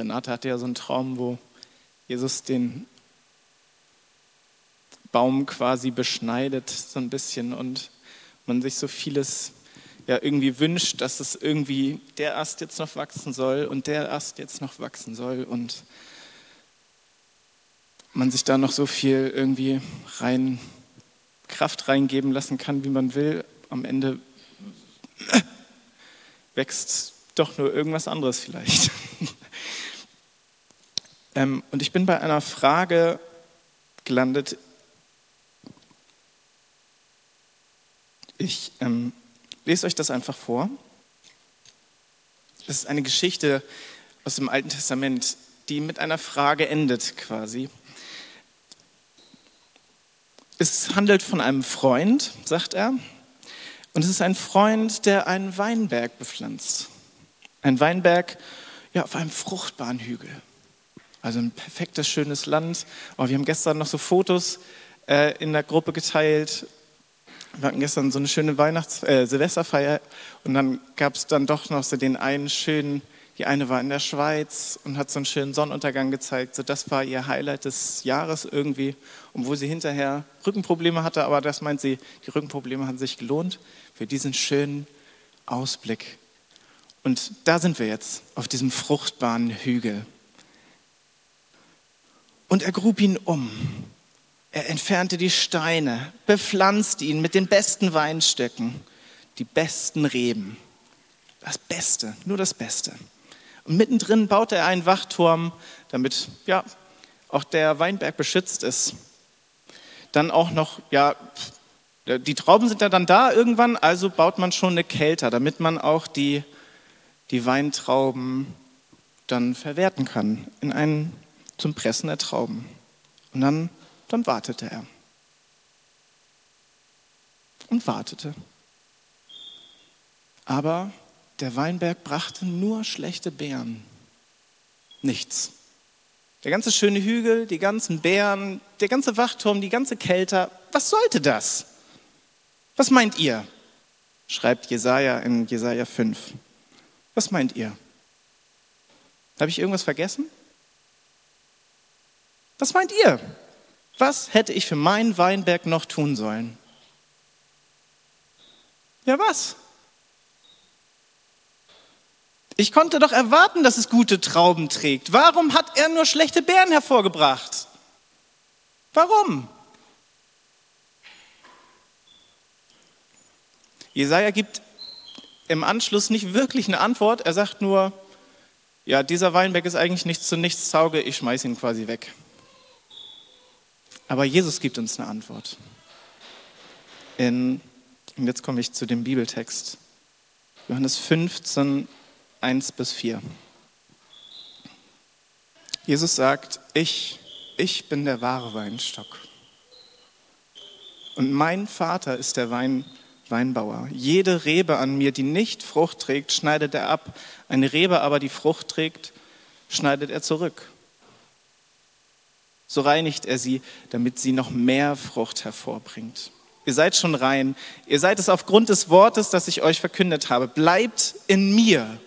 Renate hatte ja so einen Traum, wo Jesus den Baum quasi beschneidet, so ein bisschen, und man sich so vieles ja irgendwie wünscht, dass es irgendwie der Ast jetzt noch wachsen soll und der Ast jetzt noch wachsen soll und man sich da noch so viel irgendwie rein Kraft reingeben lassen kann, wie man will. Am Ende wächst doch nur irgendwas anderes vielleicht. ähm, und ich bin bei einer Frage gelandet. Ich ähm, lese euch das einfach vor. Das ist eine Geschichte aus dem Alten Testament, die mit einer Frage endet quasi. Es handelt von einem Freund, sagt er, und es ist ein Freund, der einen Weinberg bepflanzt. Ein Weinberg ja, auf einem fruchtbaren Hügel. Also ein perfektes, schönes Land. Oh, wir haben gestern noch so Fotos äh, in der Gruppe geteilt wir hatten gestern so eine schöne Weihnachts-, äh, Silvesterfeier und dann gab es dann doch noch so den einen schönen, die eine war in der Schweiz und hat so einen schönen Sonnenuntergang gezeigt. So das war ihr Highlight des Jahres irgendwie, obwohl sie hinterher Rückenprobleme hatte, aber das meint sie, die Rückenprobleme haben sich gelohnt für diesen schönen Ausblick. Und da sind wir jetzt, auf diesem fruchtbaren Hügel. Und er grub ihn um er entfernte die Steine, bepflanzte ihn mit den besten Weinstöcken, die besten Reben. Das Beste, nur das Beste. Und mittendrin baute er einen Wachturm, damit ja, auch der Weinberg beschützt ist. Dann auch noch, ja, die Trauben sind ja dann da irgendwann, also baut man schon eine Kelter, damit man auch die, die Weintrauben dann verwerten kann in einen zum Pressen der Trauben. Und dann dann wartete er. Und wartete. Aber der Weinberg brachte nur schlechte Beeren. Nichts. Der ganze schöne Hügel, die ganzen Beeren, der ganze Wachturm, die ganze Kälte. Was sollte das? Was meint ihr? Schreibt Jesaja in Jesaja 5. Was meint ihr? Habe ich irgendwas vergessen? Was meint ihr? Was hätte ich für meinen Weinberg noch tun sollen? Ja, was? Ich konnte doch erwarten, dass es gute Trauben trägt. Warum hat er nur schlechte Beeren hervorgebracht? Warum? Jesaja gibt im Anschluss nicht wirklich eine Antwort. Er sagt nur: Ja, dieser Weinberg ist eigentlich nichts zu nichts Zauge, ich schmeiße ihn quasi weg. Aber Jesus gibt uns eine Antwort. In, und jetzt komme ich zu dem Bibeltext. Johannes 15, 1 bis 4. Jesus sagt, ich, ich bin der wahre Weinstock. Und mein Vater ist der Wein, Weinbauer. Jede Rebe an mir, die nicht Frucht trägt, schneidet er ab. Eine Rebe aber, die Frucht trägt, schneidet er zurück so reinigt er sie, damit sie noch mehr Frucht hervorbringt. Ihr seid schon rein. Ihr seid es aufgrund des Wortes, das ich euch verkündet habe. Bleibt in mir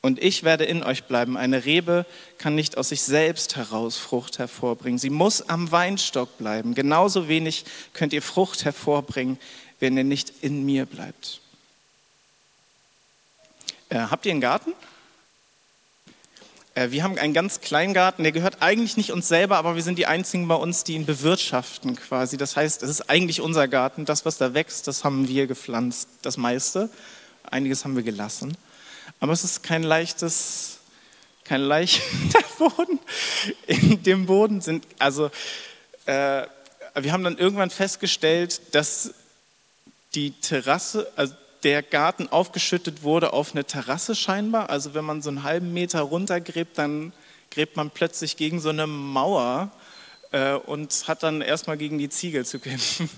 und ich werde in euch bleiben. Eine Rebe kann nicht aus sich selbst heraus Frucht hervorbringen. Sie muss am Weinstock bleiben. Genauso wenig könnt ihr Frucht hervorbringen, wenn ihr nicht in mir bleibt. Äh, habt ihr einen Garten? Äh, wir haben einen ganz kleinen Garten, der gehört eigentlich nicht uns selber, aber wir sind die Einzigen bei uns, die ihn bewirtschaften quasi. Das heißt, es ist eigentlich unser Garten. Das, was da wächst, das haben wir gepflanzt, das meiste. Einiges haben wir gelassen. Aber es ist kein leichtes, kein leichter Boden. In dem Boden sind, also äh, wir haben dann irgendwann festgestellt, dass die Terrasse, also der Garten aufgeschüttet wurde auf eine Terrasse scheinbar. Also wenn man so einen halben Meter runtergräbt, dann gräbt man plötzlich gegen so eine Mauer äh, und hat dann erstmal gegen die Ziegel zu kämpfen.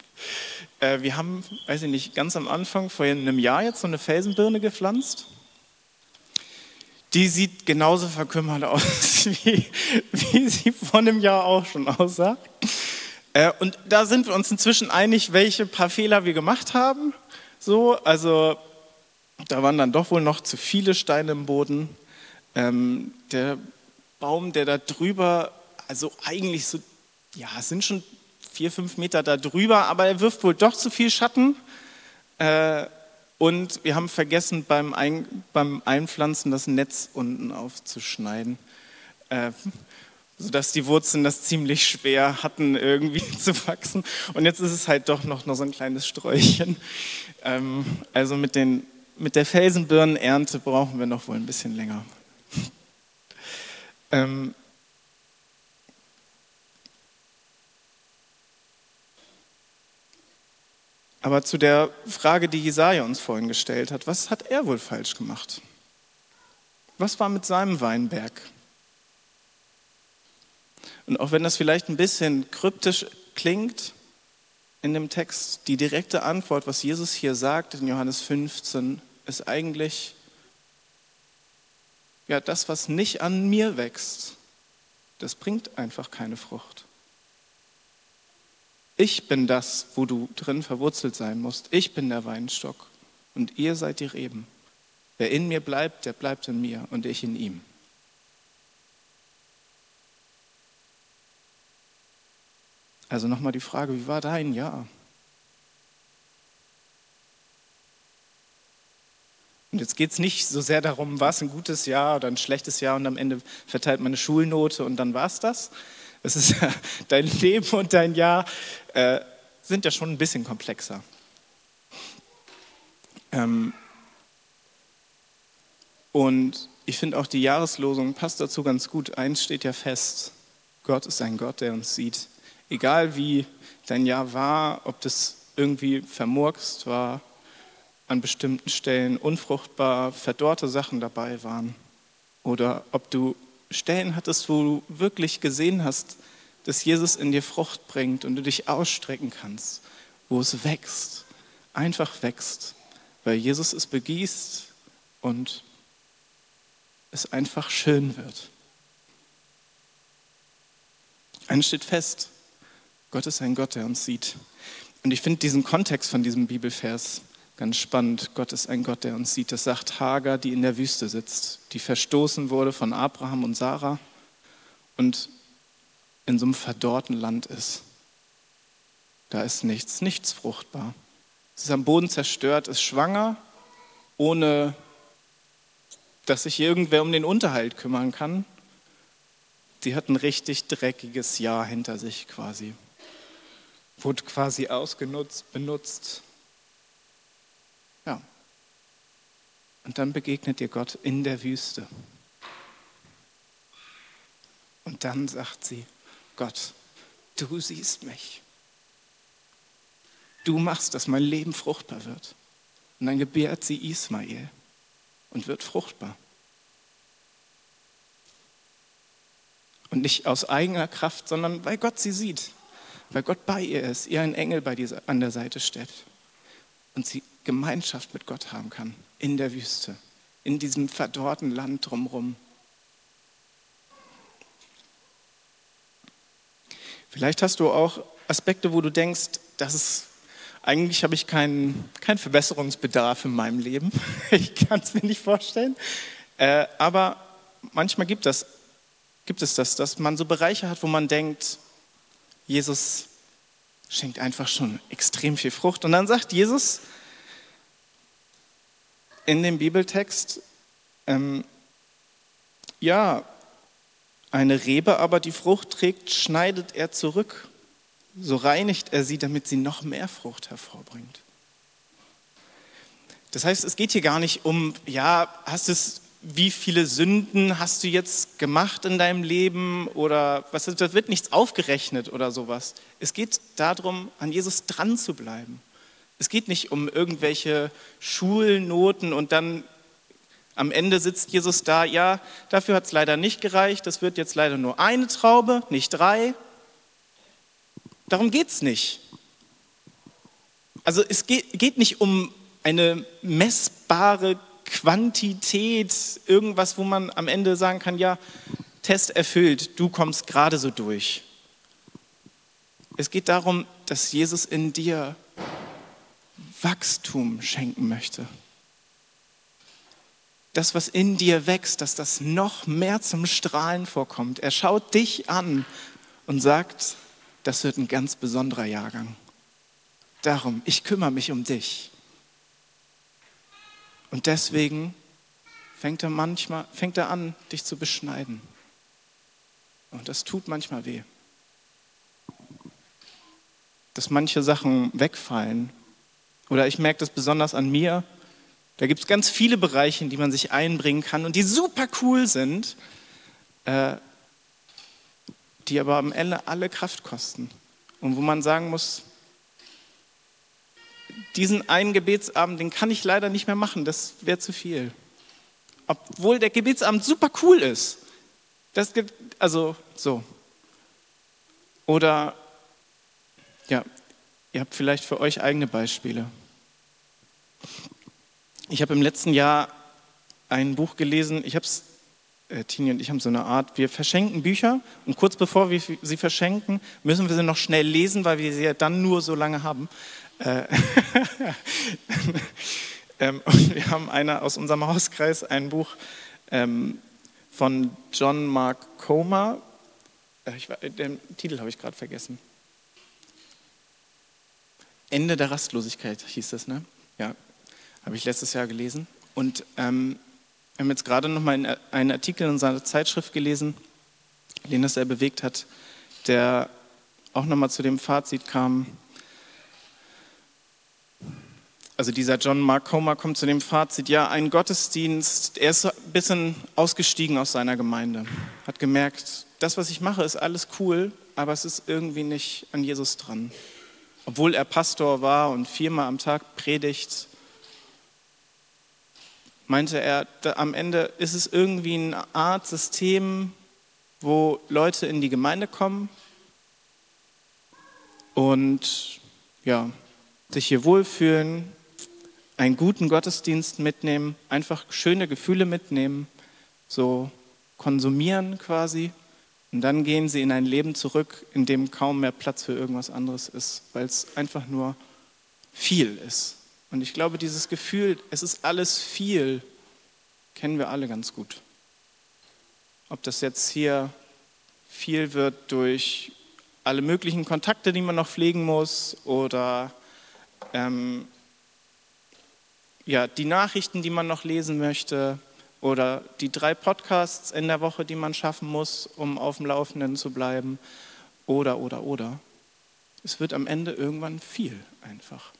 äh, wir haben, weiß ich nicht, ganz am Anfang, vor einem Jahr jetzt so eine Felsenbirne gepflanzt. Die sieht genauso verkümmert aus, wie, wie sie vor einem Jahr auch schon aussah. Äh, und da sind wir uns inzwischen einig, welche paar Fehler wir gemacht haben. So, also da waren dann doch wohl noch zu viele Steine im Boden. Ähm, der Baum, der da drüber, also eigentlich so, ja, es sind schon vier, fünf Meter da drüber, aber er wirft wohl doch zu viel Schatten. Äh, und wir haben vergessen, beim, Ein beim Einpflanzen das Netz unten aufzuschneiden, äh, sodass die Wurzeln das ziemlich schwer hatten, irgendwie zu wachsen. Und jetzt ist es halt doch noch, noch so ein kleines Sträuchchen. Ähm, also mit, den, mit der Felsenbirnenernte brauchen wir noch wohl ein bisschen länger. Ähm, Aber zu der Frage, die Jesaja uns vorhin gestellt hat, was hat er wohl falsch gemacht? Was war mit seinem Weinberg? Und auch wenn das vielleicht ein bisschen kryptisch klingt in dem Text, die direkte Antwort, was Jesus hier sagt in Johannes 15, ist eigentlich, ja, das, was nicht an mir wächst, das bringt einfach keine Frucht. Ich bin das, wo du drin verwurzelt sein musst. Ich bin der Weinstock und ihr seid die Reben. Wer in mir bleibt, der bleibt in mir und ich in ihm. Also nochmal die Frage, wie war dein Jahr? Und jetzt geht es nicht so sehr darum, war es ein gutes Jahr oder ein schlechtes Jahr und am Ende verteilt man eine Schulnote und dann war es das. Das ist ja, dein Leben und dein Jahr äh, sind ja schon ein bisschen komplexer. Ähm, und ich finde auch die Jahreslosung passt dazu ganz gut. Eins steht ja fest: Gott ist ein Gott, der uns sieht. Egal wie dein Jahr war, ob das irgendwie vermurkst war, an bestimmten Stellen unfruchtbar, verdorrte Sachen dabei waren, oder ob du Stellen hattest, wo du wirklich gesehen hast, dass Jesus in dir Frucht bringt und du dich ausstrecken kannst, wo es wächst, einfach wächst, weil Jesus es begießt und es einfach schön wird. Eines steht fest, Gott ist ein Gott, der uns sieht. Und ich finde diesen Kontext von diesem Bibelvers ganz spannend. Gott ist ein Gott, der uns sieht. Das sagt Hagar, die in der Wüste sitzt, die verstoßen wurde von Abraham und Sarah und in so einem verdorrten Land ist. Da ist nichts, nichts fruchtbar. Sie ist am Boden zerstört, ist schwanger, ohne dass sich irgendwer um den Unterhalt kümmern kann. Sie hat ein richtig dreckiges Jahr hinter sich quasi. Wurde quasi ausgenutzt, benutzt. Ja. Und dann begegnet ihr Gott in der Wüste. Und dann sagt sie, Gott, du siehst mich. Du machst, dass mein Leben fruchtbar wird. Und dann gebärt sie Ismael und wird fruchtbar. Und nicht aus eigener Kraft, sondern weil Gott sie sieht, weil Gott bei ihr ist, ihr ein Engel bei dieser, an der Seite steht und sie Gemeinschaft mit Gott haben kann in der Wüste, in diesem verdorrten Land drumherum. Vielleicht hast du auch Aspekte, wo du denkst, das ist, eigentlich habe ich keinen kein Verbesserungsbedarf in meinem Leben. Ich kann es mir nicht vorstellen. Äh, aber manchmal gibt, das, gibt es das, dass man so Bereiche hat, wo man denkt, Jesus schenkt einfach schon extrem viel Frucht. Und dann sagt Jesus in dem Bibeltext, ähm, ja, eine Rebe aber die Frucht trägt, schneidet er zurück. So reinigt er sie, damit sie noch mehr Frucht hervorbringt. Das heißt, es geht hier gar nicht um, ja, hast es, wie viele Sünden hast du jetzt gemacht in deinem Leben oder was, das wird nichts aufgerechnet oder sowas. Es geht darum, an Jesus dran zu bleiben. Es geht nicht um irgendwelche Schulnoten und dann am Ende sitzt Jesus da, ja, dafür hat es leider nicht gereicht, das wird jetzt leider nur eine Traube, nicht drei. Darum geht es nicht. Also es geht, geht nicht um eine messbare Quantität, irgendwas, wo man am Ende sagen kann, ja, Test erfüllt, du kommst gerade so durch. Es geht darum, dass Jesus in dir Wachstum schenken möchte das, was in dir wächst, dass das noch mehr zum Strahlen vorkommt. Er schaut dich an und sagt, das wird ein ganz besonderer Jahrgang. Darum, ich kümmere mich um dich. Und deswegen fängt er manchmal, fängt er an, dich zu beschneiden. Und das tut manchmal weh. Dass manche Sachen wegfallen. Oder ich merke das besonders an mir. Da gibt es ganz viele Bereiche, in die man sich einbringen kann und die super cool sind, äh, die aber am Ende alle Kraft kosten. Und wo man sagen muss, diesen einen Gebetsabend, den kann ich leider nicht mehr machen, das wäre zu viel. Obwohl der Gebetsabend super cool ist. Das gibt, also so. Oder, ja, ihr habt vielleicht für euch eigene Beispiele. Ich habe im letzten Jahr ein Buch gelesen, ich habe es, äh, Tini und ich haben so eine Art, wir verschenken Bücher und kurz bevor wir sie verschenken, müssen wir sie noch schnell lesen, weil wir sie ja dann nur so lange haben. Äh, ähm, und wir haben einer aus unserem Hauskreis ein Buch ähm, von John Mark Comer. Äh, ich, den Titel habe ich gerade vergessen. Ende der Rastlosigkeit hieß das, ne? Ja, habe ich letztes Jahr gelesen. Und ähm, wir haben jetzt gerade noch mal einen Artikel in unserer Zeitschrift gelesen, den das sehr bewegt hat, der auch noch mal zu dem Fazit kam, also dieser John Mark Comer kommt zu dem Fazit, ja, ein Gottesdienst, er ist ein bisschen ausgestiegen aus seiner Gemeinde, hat gemerkt, das, was ich mache, ist alles cool, aber es ist irgendwie nicht an Jesus dran. Obwohl er Pastor war und viermal am Tag predigt, meinte er, am Ende ist es irgendwie eine Art System, wo Leute in die Gemeinde kommen und ja, sich hier wohlfühlen, einen guten Gottesdienst mitnehmen, einfach schöne Gefühle mitnehmen, so konsumieren quasi. Und dann gehen sie in ein Leben zurück, in dem kaum mehr Platz für irgendwas anderes ist, weil es einfach nur viel ist. Und ich glaube, dieses Gefühl, es ist alles viel, kennen wir alle ganz gut. Ob das jetzt hier viel wird durch alle möglichen Kontakte, die man noch pflegen muss, oder ähm, ja, die Nachrichten, die man noch lesen möchte oder die drei Podcasts in der Woche, die man schaffen muss, um auf dem Laufenden zu bleiben oder, oder, oder. Es wird am Ende irgendwann viel einfach.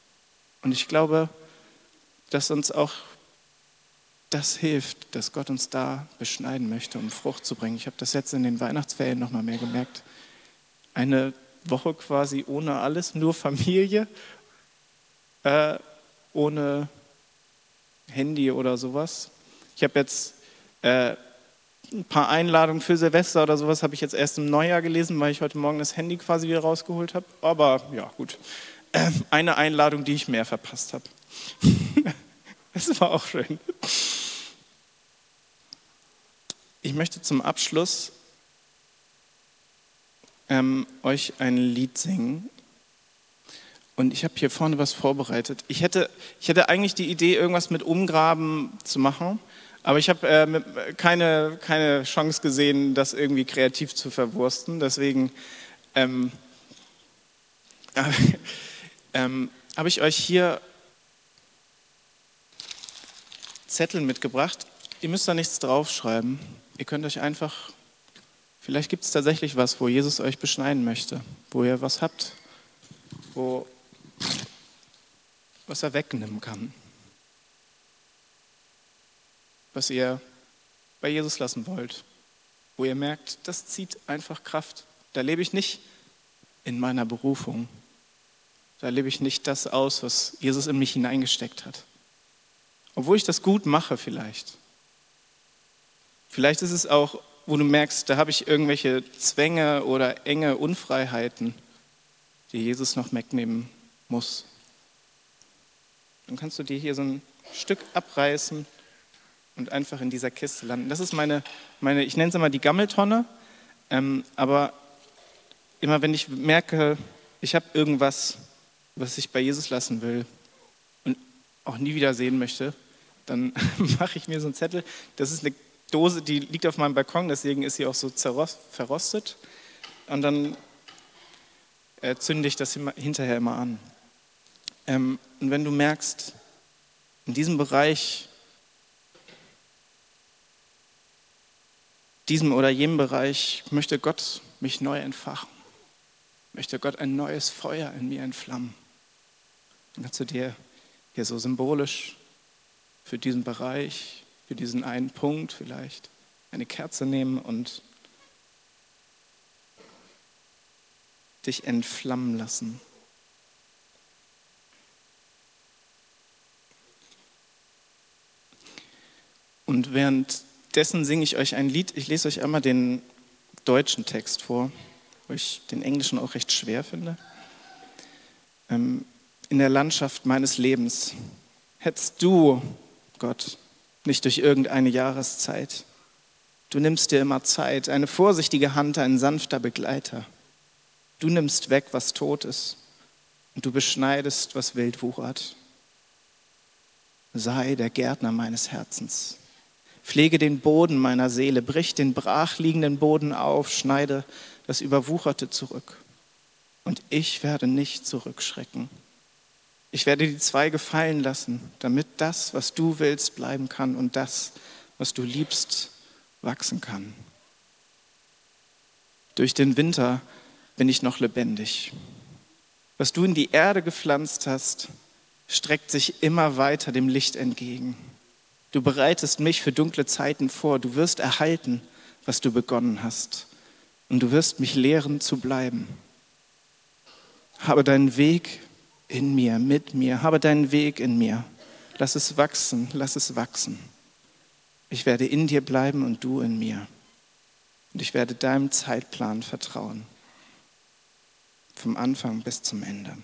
Und ich glaube, dass uns auch das hilft, dass Gott uns da beschneiden möchte, um Frucht zu bringen. Ich habe das jetzt in den Weihnachtsferien noch mal mehr gemerkt. Eine Woche quasi ohne alles, nur Familie, äh, ohne Handy oder sowas. Ich habe jetzt äh, ein paar Einladungen für Silvester oder sowas habe ich jetzt erst im Neujahr gelesen, weil ich heute Morgen das Handy quasi wieder rausgeholt habe. Aber ja, gut. Äh, eine Einladung, die ich mehr verpasst habe. das war auch schön. Ich möchte zum Abschluss ähm, euch ein Lied singen. Und ich habe hier vorne was vorbereitet. Ich hätte, ich hätte eigentlich die Idee, irgendwas mit Umgraben zu machen, aber ich habe äh, keine, keine Chance gesehen, das irgendwie kreativ zu verwursten. Deswegen ähm, äh, ähm, habe ich euch hier Zettel mitgebracht. Ihr müsst da nichts draufschreiben. Ihr könnt euch einfach, vielleicht gibt es tatsächlich was, wo Jesus euch beschneiden möchte, wo ihr was habt, wo was er wegnehmen kann. Was ihr bei Jesus lassen wollt, wo ihr merkt, das zieht einfach Kraft. Da lebe ich nicht in meiner Berufung. Da lebe ich nicht das aus, was Jesus in mich hineingesteckt hat. Obwohl ich das gut mache vielleicht. Vielleicht ist es auch, wo du merkst, da habe ich irgendwelche Zwänge oder enge Unfreiheiten, die Jesus noch wegnehmen muss. Dann kannst du dir hier so ein Stück abreißen und einfach in dieser Kiste landen. Das ist meine, meine ich nenne es immer die Gammeltonne, ähm, aber immer wenn ich merke, ich habe irgendwas, was ich bei Jesus lassen will und auch nie wieder sehen möchte, dann mache ich mir so einen Zettel. Das ist eine Dose, die liegt auf meinem Balkon, deswegen ist sie auch so verrostet. Und dann äh, zünde ich das hinterher immer an. Ähm, und wenn du merkst, in diesem Bereich, diesem oder jenem Bereich, möchte Gott mich neu entfachen, möchte Gott ein neues Feuer in mir entflammen, dann kannst du dir hier so symbolisch für diesen Bereich, für diesen einen Punkt vielleicht eine Kerze nehmen und dich entflammen lassen. Und währenddessen singe ich euch ein Lied. Ich lese euch einmal den deutschen Text vor, wo ich den englischen auch recht schwer finde. Ähm, in der Landschaft meines Lebens hättest du, Gott, nicht durch irgendeine Jahreszeit. Du nimmst dir immer Zeit, eine vorsichtige Hand, ein sanfter Begleiter. Du nimmst weg, was tot ist, und du beschneidest, was wild wuchert. Sei der Gärtner meines Herzens. Pflege den Boden meiner Seele, brich den brachliegenden Boden auf, schneide das Überwucherte zurück. Und ich werde nicht zurückschrecken. Ich werde die Zweige fallen lassen, damit das, was du willst, bleiben kann und das, was du liebst, wachsen kann. Durch den Winter bin ich noch lebendig. Was du in die Erde gepflanzt hast, streckt sich immer weiter dem Licht entgegen. Du bereitest mich für dunkle Zeiten vor. Du wirst erhalten, was du begonnen hast. Und du wirst mich lehren zu bleiben. Habe deinen Weg in mir, mit mir. Habe deinen Weg in mir. Lass es wachsen, lass es wachsen. Ich werde in dir bleiben und du in mir. Und ich werde deinem Zeitplan vertrauen vom Anfang bis zum Ende.